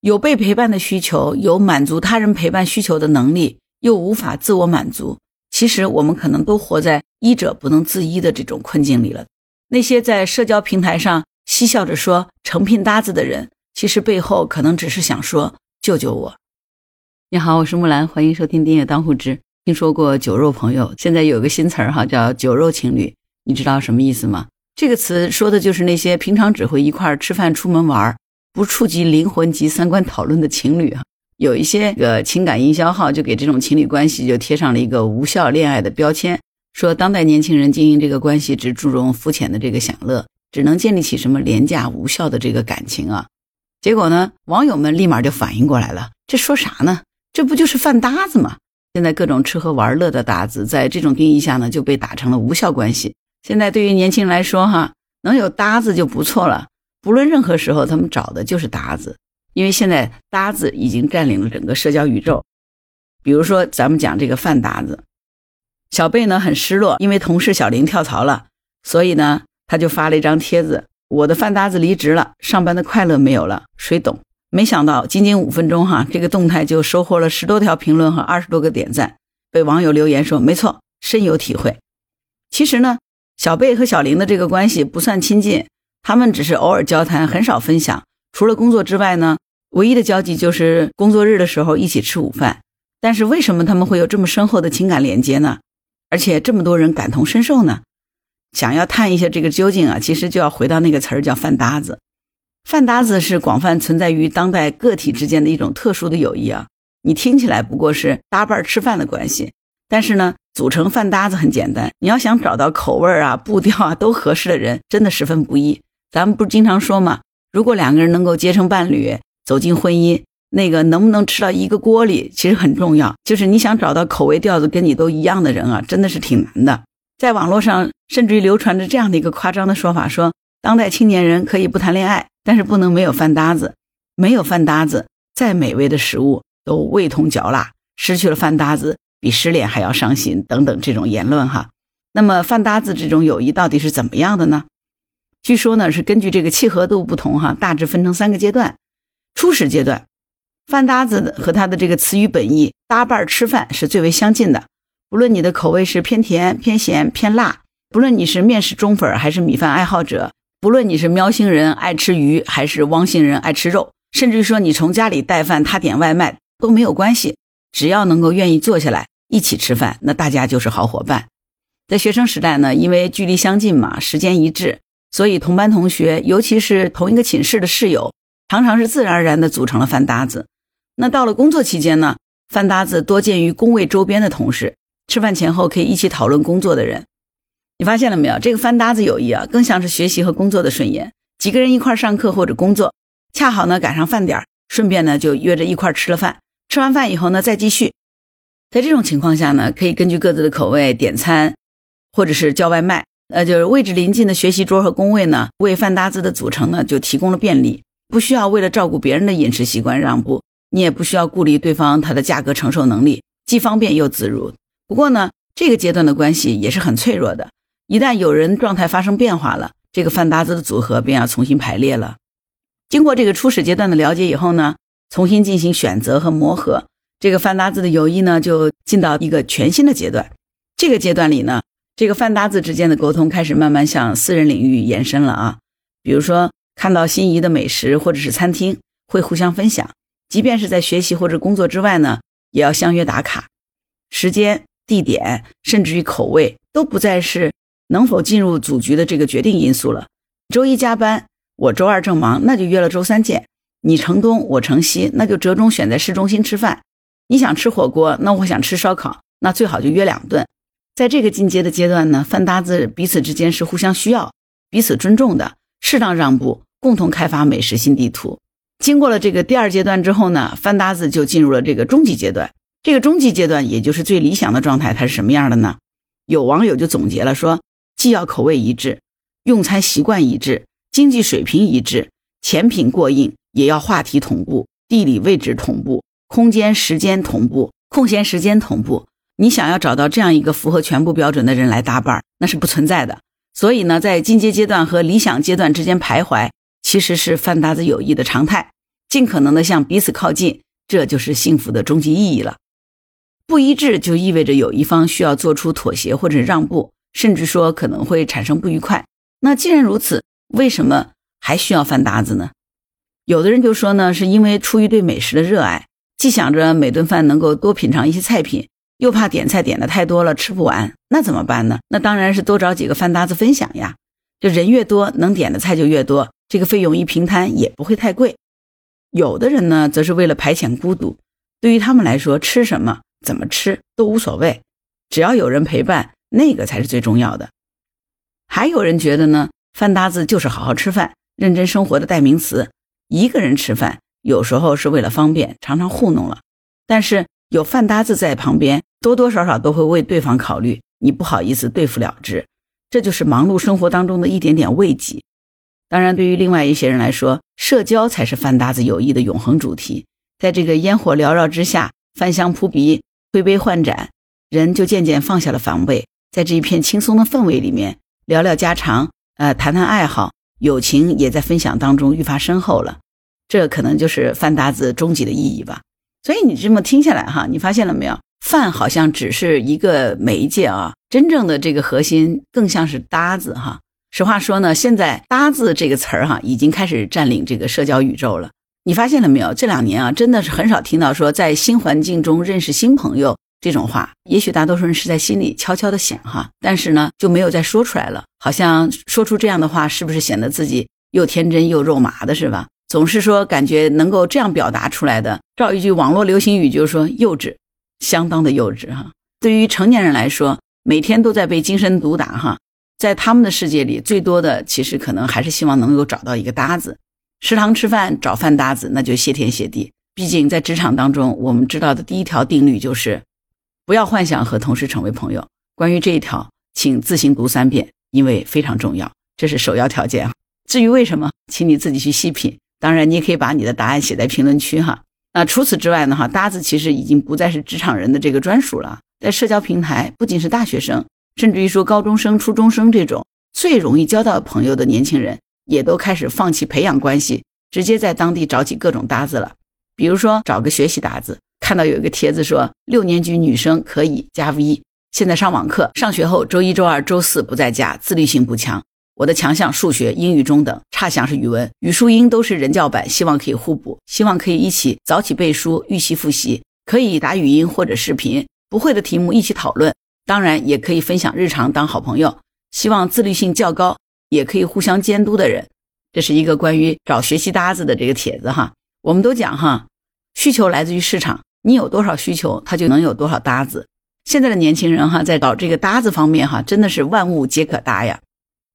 有被陪伴的需求，有满足他人陪伴需求的能力，又无法自我满足。其实我们可能都活在医者不能自医的这种困境里了。那些在社交平台上嬉笑着说成聘搭子的人，其实背后可能只是想说救救我。你好，我是木兰，欢迎收听《订阅当户知》。听说过酒肉朋友，现在有个新词儿哈，叫酒肉情侣，你知道什么意思吗？这个词说的就是那些平常只会一块儿吃饭、出门玩儿，不触及灵魂及三观讨论的情侣啊。有一些个情感营销号就给这种情侣关系就贴上了一个无效恋爱的标签，说当代年轻人经营这个关系只注重肤浅的这个享乐，只能建立起什么廉价无效的这个感情啊。结果呢，网友们立马就反应过来了，这说啥呢？这不就是饭搭子吗？现在各种吃喝玩乐的搭子，在这种定义下呢，就被打成了无效关系。现在对于年轻人来说，哈，能有搭子就不错了，不论任何时候，他们找的就是搭子。因为现在搭子已经占领了整个社交宇宙，比如说咱们讲这个饭搭子，小贝呢很失落，因为同事小林跳槽了，所以呢他就发了一张帖子：“我的饭搭子离职了，上班的快乐没有了，谁懂？”没想到仅仅五分钟哈，这个动态就收获了十多条评论和二十多个点赞，被网友留言说：“没错，深有体会。”其实呢，小贝和小林的这个关系不算亲近，他们只是偶尔交谈，很少分享。除了工作之外呢，唯一的交集就是工作日的时候一起吃午饭。但是为什么他们会有这么深厚的情感连接呢？而且这么多人感同身受呢？想要探一下这个究竟啊，其实就要回到那个词儿叫“饭搭子”。饭搭子是广泛存在于当代个体之间的一种特殊的友谊啊。你听起来不过是搭伴吃饭的关系，但是呢，组成饭搭子很简单。你要想找到口味啊、步调啊都合适的人，真的十分不易。咱们不是经常说吗？如果两个人能够结成伴侣，走进婚姻，那个能不能吃到一个锅里，其实很重要。就是你想找到口味调子跟你都一样的人啊，真的是挺难的。在网络上，甚至于流传着这样的一个夸张的说法：说当代青年人可以不谈恋爱，但是不能没有饭搭子。没有饭搭子，再美味的食物都味同嚼蜡。失去了饭搭子，比失恋还要伤心。等等这种言论哈。那么饭搭子这种友谊到底是怎么样的呢？据说呢，是根据这个契合度不同，哈，大致分成三个阶段。初始阶段，饭搭子和他的这个词语本意搭伴吃饭是最为相近的。不论你的口味是偏甜、偏咸、偏辣，不论你是面食忠粉还是米饭爱好者，不论你是喵星人爱吃鱼还是汪星人爱吃肉，甚至于说你从家里带饭，他点外卖都没有关系，只要能够愿意坐下来一起吃饭，那大家就是好伙伴。在学生时代呢，因为距离相近嘛，时间一致。所以，同班同学，尤其是同一个寝室的室友，常常是自然而然地组成了饭搭子。那到了工作期间呢，饭搭子多见于工位周边的同事，吃饭前后可以一起讨论工作的人。你发现了没有？这个饭搭子友谊啊，更像是学习和工作的顺延。几个人一块上课或者工作，恰好呢赶上饭点顺便呢就约着一块吃了饭。吃完饭以后呢再继续。在这种情况下呢，可以根据各自的口味点餐，或者是叫外卖。呃，就是位置临近的学习桌和工位呢，为饭搭子的组成呢就提供了便利，不需要为了照顾别人的饮食习惯让步，你也不需要顾虑对方他的价格承受能力，既方便又自如。不过呢，这个阶段的关系也是很脆弱的，一旦有人状态发生变化了，这个饭搭子的组合便要重新排列了。经过这个初始阶段的了解以后呢，重新进行选择和磨合，这个饭搭子的友谊呢就进到一个全新的阶段。这个阶段里呢。这个饭搭子之间的沟通开始慢慢向私人领域延伸了啊，比如说看到心仪的美食或者是餐厅，会互相分享；即便是在学习或者工作之外呢，也要相约打卡。时间、地点，甚至于口味，都不再是能否进入组局的这个决定因素了。周一加班，我周二正忙，那就约了周三见。你城东，我城西，那就折中选在市中心吃饭。你想吃火锅，那我想吃烧烤，那最好就约两顿。在这个进阶的阶段呢，饭搭子彼此之间是互相需要、彼此尊重的，适当让步，共同开发美食新地图。经过了这个第二阶段之后呢，饭搭子就进入了这个终极阶段。这个终极阶段，也就是最理想的状态，它是什么样的呢？有网友就总结了说，既要口味一致，用餐习惯一致，经济水平一致，前品过硬，也要话题同步，地理位置同步，空间时间同步，空闲时间同步。你想要找到这样一个符合全部标准的人来搭伴儿，那是不存在的。所以呢，在进阶阶段和理想阶段之间徘徊，其实是饭搭子友谊的常态。尽可能的向彼此靠近，这就是幸福的终极意义了。不一致就意味着有一方需要做出妥协或者让步，甚至说可能会产生不愉快。那既然如此，为什么还需要饭搭子呢？有的人就说呢，是因为出于对美食的热爱，既想着每顿饭能够多品尝一些菜品，又怕点菜点的太多了吃不完，那怎么办呢？那当然是多找几个饭搭子分享呀。就人越多，能点的菜就越多，这个费用一平摊也不会太贵。有的人呢，则是为了排遣孤独，对于他们来说，吃什么、怎么吃都无所谓，只要有人陪伴，那个才是最重要的。还有人觉得呢，饭搭子就是好好吃饭、认真生活的代名词。一个人吃饭，有时候是为了方便，常常糊弄了。但是有饭搭子在旁边，多多少少都会为对方考虑，你不好意思对付了之。这就是忙碌生活当中的一点点慰藉。当然，对于另外一些人来说，社交才是饭搭子友谊的永恒主题。在这个烟火缭绕之下，饭香扑鼻，挥杯换盏，人就渐渐放下了防备，在这一片轻松的氛围里面，聊聊家常，呃，谈谈爱好。友情也在分享当中愈发深厚了，这可能就是饭搭子终极的意义吧。所以你这么听下来哈，你发现了没有？饭好像只是一个媒介啊，真正的这个核心更像是搭子哈。实话说呢，现在“搭子”这个词儿哈，已经开始占领这个社交宇宙了。你发现了没有？这两年啊，真的是很少听到说在新环境中认识新朋友。这种话，也许大多数人是在心里悄悄的想哈，但是呢，就没有再说出来了。好像说出这样的话，是不是显得自己又天真又肉麻的，是吧？总是说感觉能够这样表达出来的，照一句网络流行语，就是说幼稚，相当的幼稚哈。对于成年人来说，每天都在被精神毒打哈，在他们的世界里，最多的其实可能还是希望能够找到一个搭子。食堂吃饭找饭搭子，那就谢天谢地。毕竟在职场当中，我们知道的第一条定律就是。不要幻想和同事成为朋友。关于这一条，请自行读三遍，因为非常重要，这是首要条件啊。至于为什么，请你自己去细品。当然，你也可以把你的答案写在评论区哈。那除此之外呢？哈，搭子其实已经不再是职场人的这个专属了。在社交平台，不仅是大学生，甚至于说高中生、初中生这种最容易交到朋友的年轻人，也都开始放弃培养关系，直接在当地找起各种搭子了。比如说，找个学习搭子。看到有一个帖子说，六年级女生可以加 V。现在上网课，上学后周一、周二、周四不在家，自律性不强。我的强项数学、英语中等，差项是语文，语数英都是人教版，希望可以互补，希望可以一起早起背书、预习复习，可以打语音或者视频，不会的题目一起讨论，当然也可以分享日常当好朋友。希望自律性较高，也可以互相监督的人。这是一个关于找学习搭子的这个帖子哈。我们都讲哈，需求来自于市场。你有多少需求，他就能有多少搭子。现在的年轻人哈，在搞这个搭子方面哈，真的是万物皆可搭呀。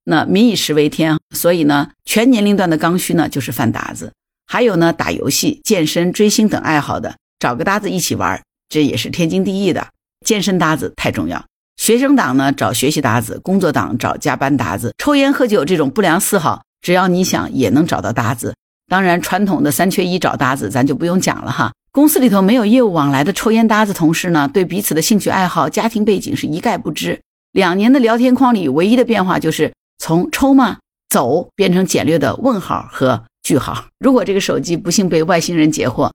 那民以食为天，所以呢，全年龄段的刚需呢就是饭搭子。还有呢，打游戏、健身、追星等爱好的，找个搭子一起玩，这也是天经地义的。健身搭子太重要。学生党呢，找学习搭子；工作党找加班搭子。抽烟喝酒这种不良嗜好，只要你想，也能找到搭子。当然，传统的三缺一找搭子，咱就不用讲了哈。公司里头没有业务往来的抽烟搭子同事呢，对彼此的兴趣爱好、家庭背景是一概不知。两年的聊天框里，唯一的变化就是从抽吗、走变成简略的问号和句号。如果这个手机不幸被外星人截获，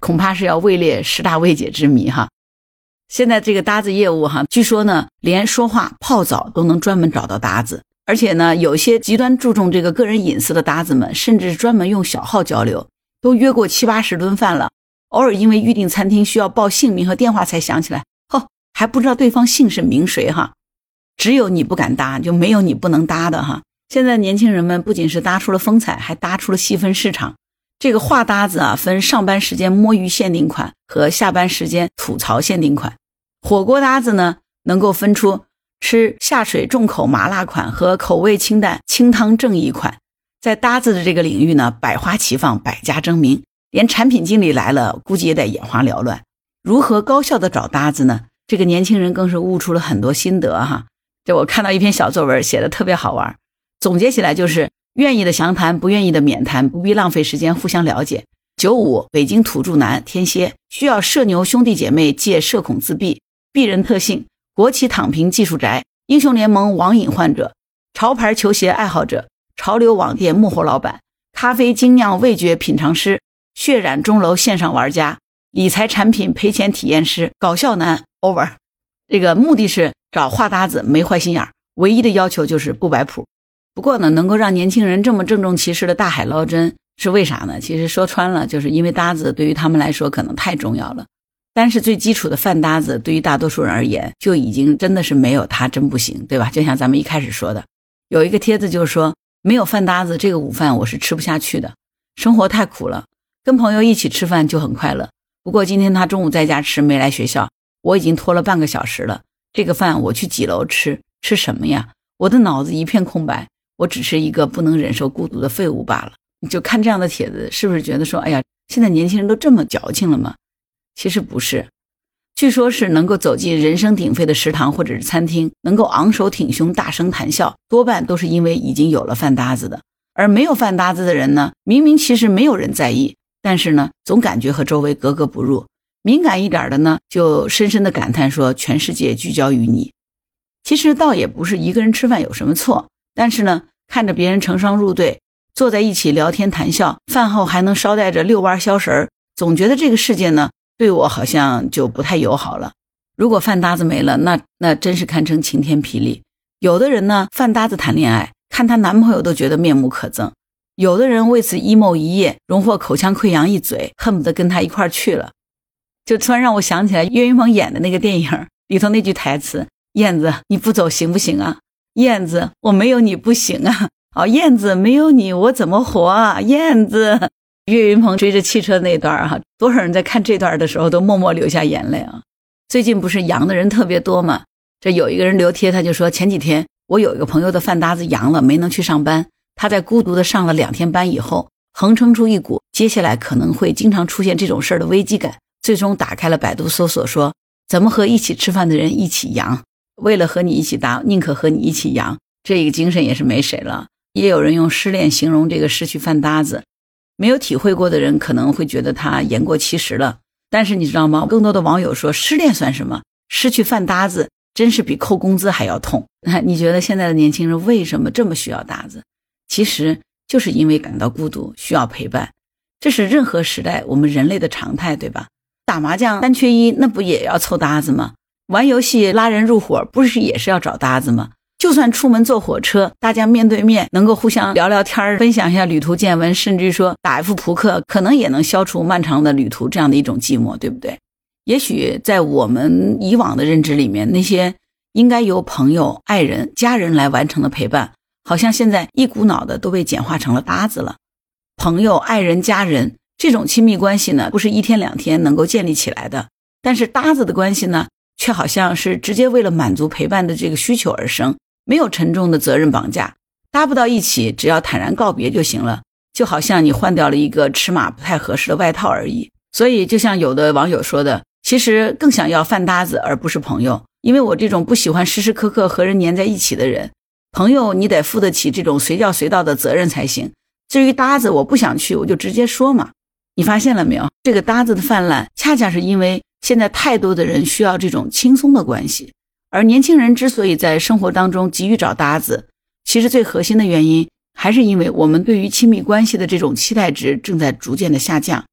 恐怕是要位列十大未解之谜哈。现在这个搭子业务哈，据说呢，连说话、泡澡都能专门找到搭子，而且呢，有些极端注重这个个人隐私的搭子们，甚至专门用小号交流，都约过七八十顿饭了。偶尔因为预订餐厅需要报姓名和电话才想起来，哦，还不知道对方姓甚名谁哈。只有你不敢搭，就没有你不能搭的哈。现在年轻人们不仅是搭出了风采，还搭出了细分市场。这个话搭子啊，分上班时间摸鱼限定款和下班时间吐槽限定款。火锅搭子呢，能够分出吃下水重口麻辣款和口味清淡清汤正义款。在搭子的这个领域呢，百花齐放，百家争鸣。连产品经理来了，估计也得眼花缭乱。如何高效的找搭子呢？这个年轻人更是悟出了很多心得哈。这我看到一篇小作文，写的特别好玩。总结起来就是：愿意的详谈，不愿意的免谈，不必浪费时间互相了解。九五，北京土著男，天蝎，需要社牛兄弟姐妹借社恐自闭，鄙人特性，国企躺平技术宅，英雄联盟网瘾患者，潮牌球鞋爱好者，潮流网店幕后老板，咖啡精酿味觉品尝师。血染钟楼线上玩家，理财产品赔钱体验师，搞笑男 over。这个目的是找话搭子，没坏心眼儿，唯一的要求就是不摆谱。不过呢，能够让年轻人这么郑重其事的大海捞针，是为啥呢？其实说穿了，就是因为搭子对于他们来说可能太重要了。但是最基础的饭搭子，对于大多数人而言，就已经真的是没有他真不行，对吧？就像咱们一开始说的，有一个帖子就是说，没有饭搭子，这个午饭我是吃不下去的，生活太苦了。跟朋友一起吃饭就很快乐。不过今天他中午在家吃，没来学校，我已经拖了半个小时了。这个饭我去几楼吃？吃什么呀？我的脑子一片空白。我只是一个不能忍受孤独的废物罢了。你就看这样的帖子，是不是觉得说，哎呀，现在年轻人都这么矫情了吗？其实不是，据说是能够走进人声鼎沸的食堂或者是餐厅，能够昂首挺胸、大声谈笑，多半都是因为已经有了饭搭子的。而没有饭搭子的人呢，明明其实没有人在意，但是呢，总感觉和周围格格不入。敏感一点的呢，就深深的感叹说，全世界聚焦于你。其实倒也不是一个人吃饭有什么错。但是呢，看着别人成双入对，坐在一起聊天谈笑，饭后还能捎带着遛弯消食儿，总觉得这个世界呢，对我好像就不太友好了。如果饭搭子没了，那那真是堪称晴天霹雳。有的人呢，饭搭子谈恋爱，看她男朋友都觉得面目可憎；有的人为此 emo 一夜，荣获口腔溃疡一嘴，恨不得跟他一块去了。就突然让我想起来岳云鹏演的那个电影里头那句台词：“燕子，你不走行不行啊？”燕子，我没有你不行啊！哦，燕子，没有你我怎么活啊？燕子，岳云鹏追着汽车那段哈，多少人在看这段的时候都默默流下眼泪啊！最近不是阳的人特别多吗？这有一个人留贴，他就说前几天我有一个朋友的饭搭子阳了，没能去上班。他在孤独的上了两天班以后，横撑出一股接下来可能会经常出现这种事儿的危机感，最终打开了百度搜索，说怎么和一起吃饭的人一起阳。为了和你一起搭，宁可和你一起阳，这一个精神也是没谁了。也有人用失恋形容这个失去饭搭子，没有体会过的人可能会觉得他言过其实了。但是你知道吗？更多的网友说，失恋算什么？失去饭搭子真是比扣工资还要痛。那 你觉得现在的年轻人为什么这么需要搭子？其实就是因为感到孤独，需要陪伴。这是任何时代我们人类的常态，对吧？打麻将三缺一，那不也要凑搭子吗？玩游戏拉人入伙，不是也是要找搭子吗？就算出门坐火车，大家面对面能够互相聊聊天分享一下旅途见闻，甚至说打一副扑克，可能也能消除漫长的旅途这样的一种寂寞，对不对？也许在我们以往的认知里面，那些应该由朋友、爱人、家人来完成的陪伴，好像现在一股脑的都被简化成了搭子了。朋友、爱人、家人这种亲密关系呢，不是一天两天能够建立起来的，但是搭子的关系呢？却好像是直接为了满足陪伴的这个需求而生，没有沉重的责任绑架，搭不到一起，只要坦然告别就行了。就好像你换掉了一个尺码不太合适的外套而已。所以，就像有的网友说的，其实更想要饭搭子而不是朋友，因为我这种不喜欢时时刻刻和人黏在一起的人，朋友你得负得起这种随叫随到的责任才行。至于搭子，我不想去，我就直接说嘛。你发现了没有？这个搭子的泛滥，恰恰是因为。现在太多的人需要这种轻松的关系，而年轻人之所以在生活当中急于找搭子，其实最核心的原因还是因为我们对于亲密关系的这种期待值正在逐渐的下降。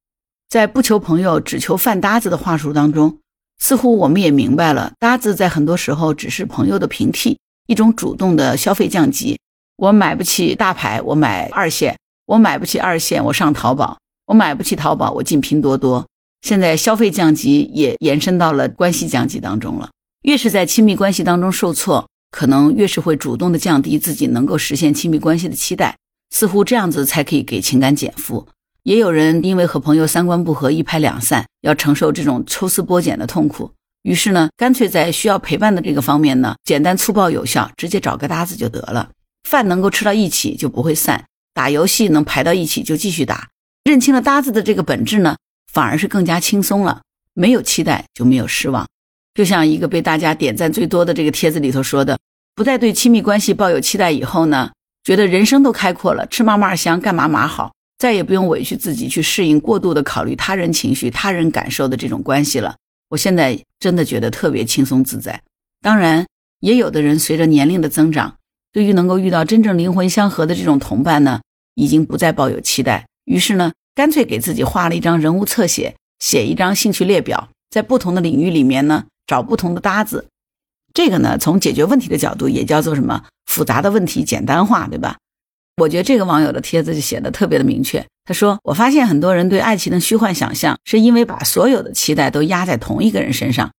在不求朋友只求饭搭子的话术当中，似乎我们也明白了，搭子在很多时候只是朋友的平替，一种主动的消费降级。我买不起大牌，我买二线；我买不起二线，我上淘宝；我买不起淘宝，我进拼多多。现在消费降级也延伸到了关系降级当中了。越是在亲密关系当中受挫，可能越是会主动的降低自己能够实现亲密关系的期待，似乎这样子才可以给情感减负。也有人因为和朋友三观不合，一拍两散，要承受这种抽丝剥茧的痛苦，于是呢，干脆在需要陪伴的这个方面呢，简单粗暴有效，直接找个搭子就得了。饭能够吃到一起就不会散，打游戏能排到一起就继续打。认清了搭子的这个本质呢？反而是更加轻松了，没有期待就没有失望。就像一个被大家点赞最多的这个帖子里头说的，不再对亲密关系抱有期待以后呢，觉得人生都开阔了，吃嘛嘛香，干嘛嘛好，再也不用委屈自己去适应过度的考虑他人情绪、他人感受的这种关系了。我现在真的觉得特别轻松自在。当然，也有的人随着年龄的增长，对于能够遇到真正灵魂相合的这种同伴呢，已经不再抱有期待，于是呢。干脆给自己画了一张人物侧写，写一张兴趣列表，在不同的领域里面呢找不同的搭子。这个呢，从解决问题的角度也叫做什么？复杂的问题简单化，对吧？我觉得这个网友的帖子就写的特别的明确。他说：“我发现很多人对爱情的虚幻想象，是因为把所有的期待都压在同一个人身上，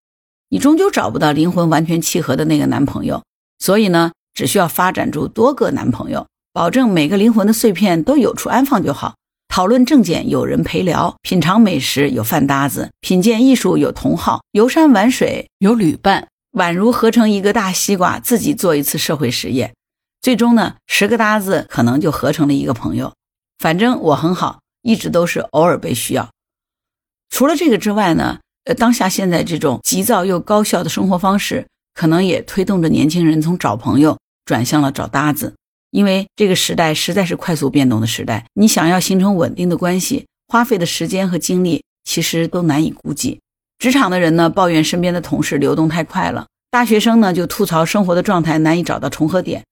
你终究找不到灵魂完全契合的那个男朋友。所以呢，只需要发展出多个男朋友，保证每个灵魂的碎片都有处安放就好。讨论正件有人陪聊，品尝美食有饭搭子，品鉴艺术有同好，游山玩水有旅伴，宛如合成一个大西瓜，自己做一次社会实验。”最终呢，十个搭子可能就合成了一个朋友。反正我很好，一直都是偶尔被需要。除了这个之外呢，呃，当下现在这种急躁又高效的生活方式，可能也推动着年轻人从找朋友转向了找搭子。因为这个时代实在是快速变动的时代，你想要形成稳定的关系，花费的时间和精力其实都难以估计。职场的人呢，抱怨身边的同事流动太快了；大学生呢，就吐槽生活的状态难以找到重合点。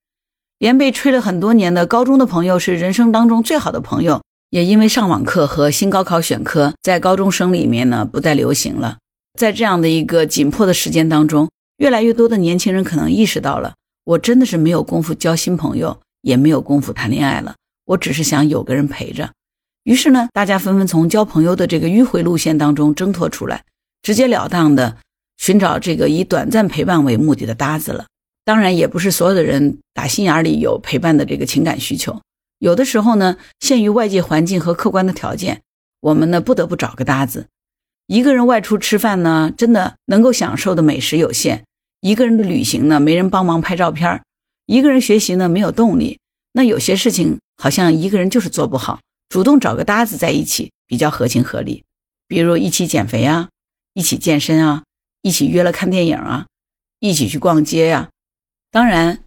连被吹了很多年的高中的朋友是人生当中最好的朋友，也因为上网课和新高考选科在高中生里面呢不再流行了。在这样的一个紧迫的时间当中，越来越多的年轻人可能意识到了，我真的是没有功夫交新朋友，也没有功夫谈恋爱了。我只是想有个人陪着。于是呢，大家纷纷从交朋友的这个迂回路线当中挣脱出来，直截了当的寻找这个以短暂陪伴为目的的搭子了。当然，也不是所有的人打心眼里有陪伴的这个情感需求。有的时候呢，限于外界环境和客观的条件，我们呢不得不找个搭子。一个人外出吃饭呢，真的能够享受的美食有限；一个人的旅行呢，没人帮忙拍照片；一个人学习呢，没有动力。那有些事情好像一个人就是做不好，主动找个搭子在一起比较合情合理。比如一起减肥啊，一起健身啊，一起约了看电影啊，一起去逛街呀。当然，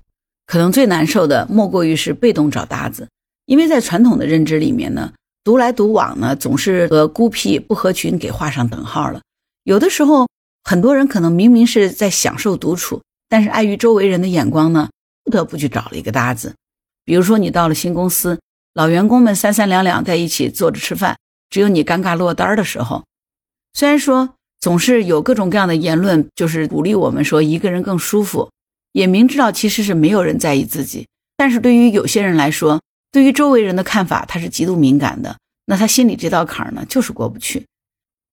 可能最难受的莫过于是被动找搭子，因为在传统的认知里面呢，独来独往呢总是和孤僻不合群给画上等号了。有的时候，很多人可能明明是在享受独处，但是碍于周围人的眼光呢，不得不去找了一个搭子。比如说，你到了新公司，老员工们三三两两在一起坐着吃饭，只有你尴尬落单的时候。虽然说总是有各种各样的言论，就是鼓励我们说一个人更舒服。也明知道其实是没有人在意自己，但是对于有些人来说，对于周围人的看法，他是极度敏感的。那他心里这道坎儿呢，就是过不去。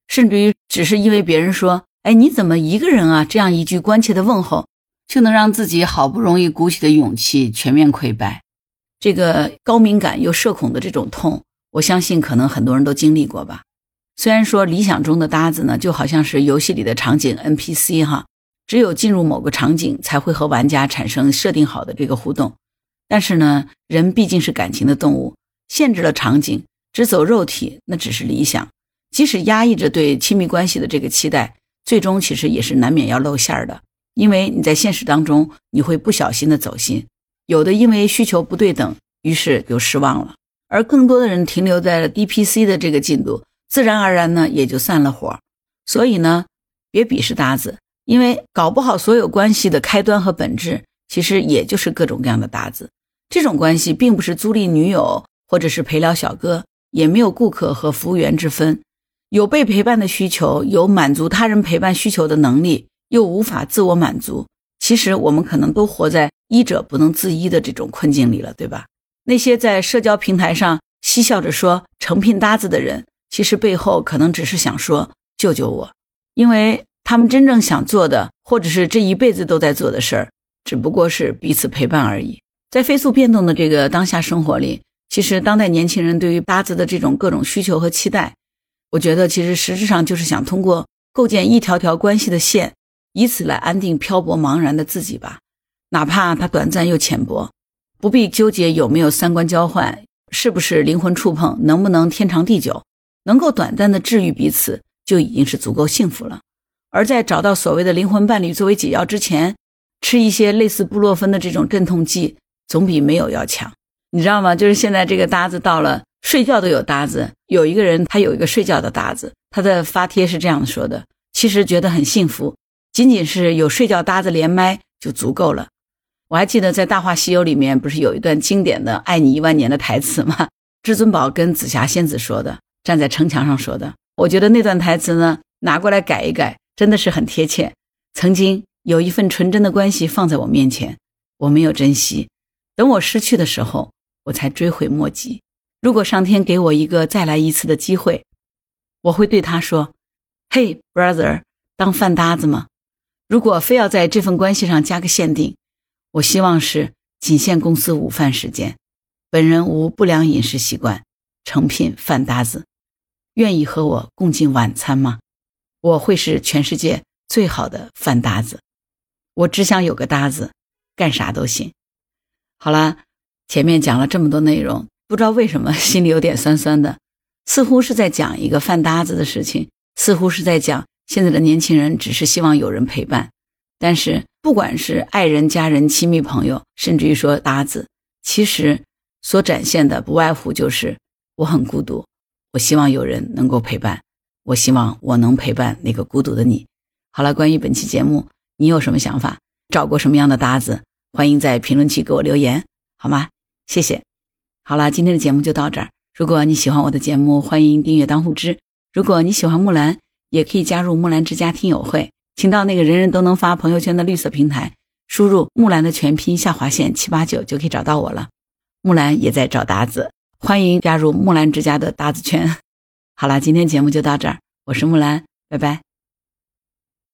甚至于只是因为别人说：“哎，你怎么一个人啊？”这样一句关切的问候，就能让自己好不容易鼓起的勇气全面溃败。这个高敏感又社恐的这种痛，我相信可能很多人都经历过吧。虽然说理想中的搭子呢，就好像是游戏里的场景 NPC 哈。只有进入某个场景，才会和玩家产生设定好的这个互动。但是呢，人毕竟是感情的动物，限制了场景，只走肉体，那只是理想。即使压抑着对亲密关系的这个期待，最终其实也是难免要露馅儿的。因为你在现实当中，你会不小心的走心。有的因为需求不对等，于是就失望了；而更多的人停留在了 DPC 的这个进度，自然而然呢也就散了伙。所以呢，别鄙视搭子。因为搞不好，所有关系的开端和本质，其实也就是各种各样的搭子。这种关系并不是租赁女友，或者是陪聊小哥，也没有顾客和服务员之分。有被陪伴的需求，有满足他人陪伴需求的能力，又无法自我满足。其实我们可能都活在医者不能自医的这种困境里了，对吧？那些在社交平台上嬉笑着说成聘搭子的人，其实背后可能只是想说救救我，因为。他们真正想做的，或者是这一辈子都在做的事儿，只不过是彼此陪伴而已。在飞速变动的这个当下生活里，其实当代年轻人对于搭子的这种各种需求和期待，我觉得其实实质上就是想通过构建一条条关系的线，以此来安定漂泊茫然的自己吧。哪怕它短暂又浅薄，不必纠结有没有三观交换，是不是灵魂触碰，能不能天长地久，能够短暂的治愈彼此，就已经是足够幸福了。而在找到所谓的灵魂伴侣作为解药之前，吃一些类似布洛芬的这种镇痛剂，总比没有要强。你知道吗？就是现在这个搭子到了睡觉都有搭子，有一个人他有一个睡觉的搭子，他的发帖是这样说的：其实觉得很幸福，仅仅是有睡觉搭子连麦就足够了。我还记得在《大话西游》里面不是有一段经典的“爱你一万年”的台词吗？至尊宝跟紫霞仙子说的：“站在城墙上说的。我觉得那段台词呢，拿过来改一改，真的是很贴切。曾经有一份纯真的关系放在我面前，我没有珍惜，等我失去的时候，我才追悔莫及。如果上天给我一个再来一次的机会，我会对他说：“嘿，brother，当饭搭子吗？如果非要在这份关系上加个限定，我希望是仅限公司午饭时间。本人无不良饮食习惯，诚聘饭搭子，愿意和我共进晚餐吗？我会是全世界最好的饭搭子。我只想有个搭子，干啥都行。好了，前面讲了这么多内容。”不知道为什么心里有点酸酸的，似乎是在讲一个饭搭子的事情，似乎是在讲现在的年轻人只是希望有人陪伴。但是不管是爱人、家人、亲密朋友，甚至于说搭子，其实所展现的不外乎就是我很孤独，我希望有人能够陪伴，我希望我能陪伴那个孤独的你。好了，关于本期节目，你有什么想法？找过什么样的搭子？欢迎在评论区给我留言，好吗？谢谢。好了，今天的节目就到这儿。如果你喜欢我的节目，欢迎订阅当户知。如果你喜欢木兰，也可以加入木兰之家听友会，请到那个人人都能发朋友圈的绿色平台，输入木兰的全拼下划线七八九就可以找到我了。木兰也在找搭子，欢迎加入木兰之家的搭子圈。好了，今天节目就到这儿，我是木兰，拜拜。